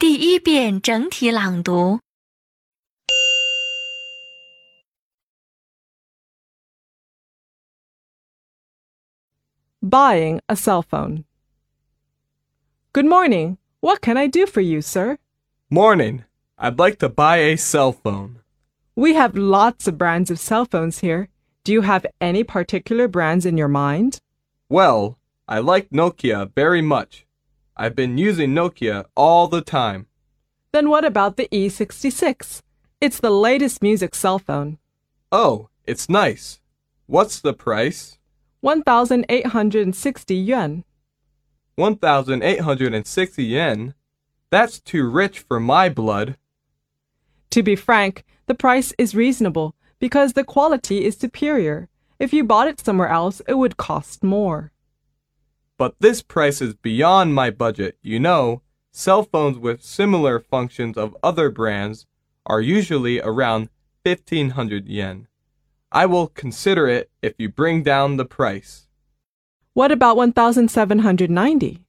第一遍整体朗读。 Buying a cell phone. Good morning. What can I do for you, sir? Morning. I'd like to buy a cell phone. We have lots of brands of cell phones here. Do you have any particular brands in your mind? Well, I like Nokia very much. I've been using Nokia all the time. Then what about the E66? It's the latest music cell phone. Oh, it's nice. What's the price? 1,860 yuan. 1,860 yen. That's too rich for my blood. To be frank, the price is reasonable because the quality is superior. If you bought it somewhere else, it would cost more. But this price is beyond my budget. You know, cell phones with similar functions of other brands are usually around 1500 yen. I will consider it if you bring down the price. What about 1,790?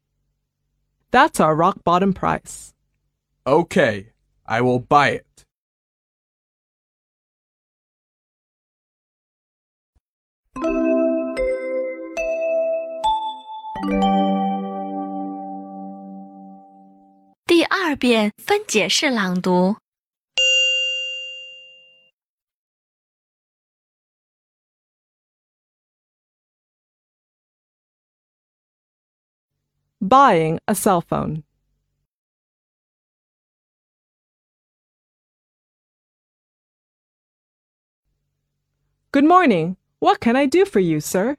That's our rock bottom price. Okay, I will buy it. 二遍分解式朗读。 Buying a cell phone. Good morning. What can I do for you, sir?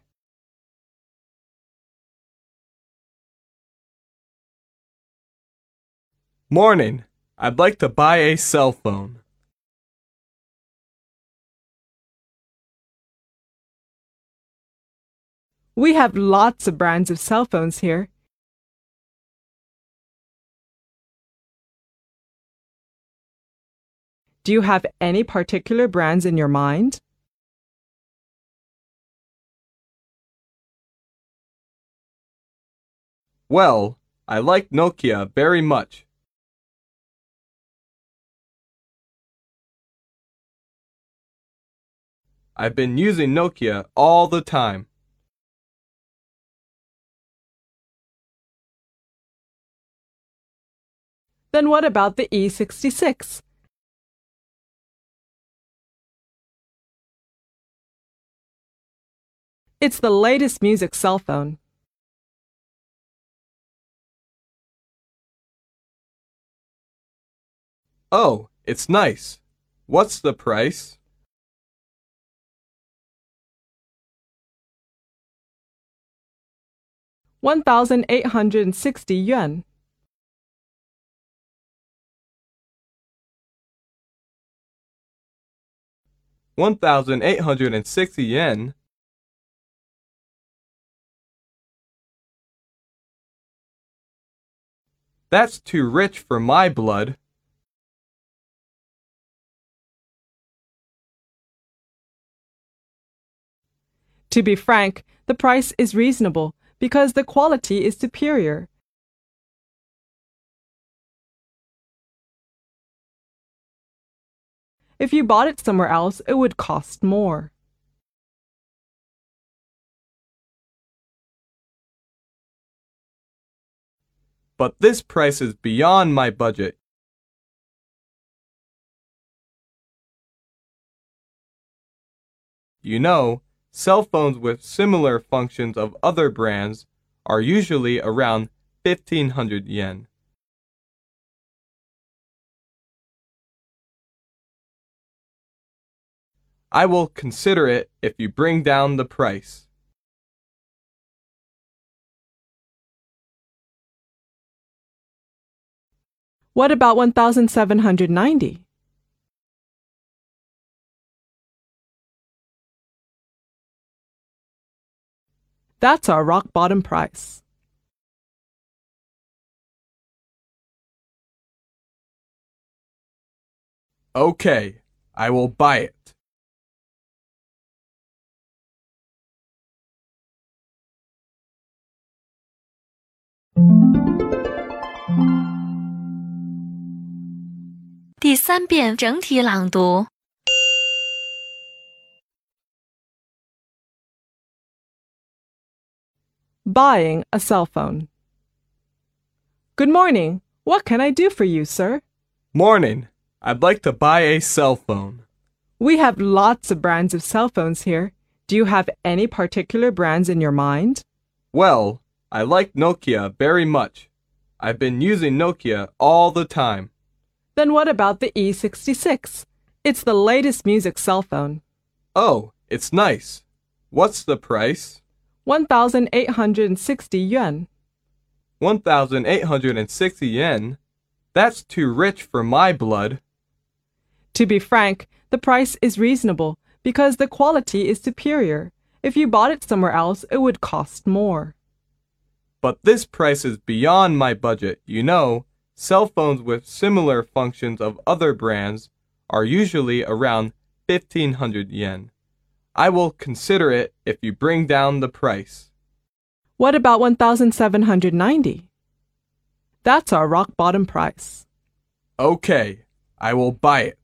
Morning. I'd like to buy a cell phone. We have lots of brands of cell phones here. Do you have any particular brands in your mind? Well, I like Nokia very much. I've been using Nokia all the time. Then what about the E E66? It's the latest music cell phone. Oh, it's nice. What's the price? 1,860 yuan. One thousand eight hundred and sixty yen. That's too rich for my blood. To be frank, the price is reasonable because the quality is superior. If you bought it somewhere else, it would cost more. But this price is beyond my budget. You know, cell phones with similar functions of other brands are usually around 1500 yen. I will consider it if you bring down the price. What about 1,790? That's our rock bottom price. Okay, I will buy it. Buying a cell phone. Good morning. What can I do for you, sir? Morning. I'd like to buy a cell phone. We have lots of brands of cell phones here. Do you have any particular brands in your mind? Well, I like Nokia very much. I've been using Nokia all the time. Then what about the E66? It's the latest music cell phone. Oh, it's nice. What's the price? 1,860 yuan. 1,860 yen? That's too rich for my blood. To be frank, the price is reasonable because the quality is superior. If you bought it somewhere else, it would cost more. But this price is beyond my budget. You know, cell phones with similar functions of other brands are usually around 1500 yen. I will consider it if you bring down the price. What about 1,790? That's our rock bottom price. Okay, I will buy it.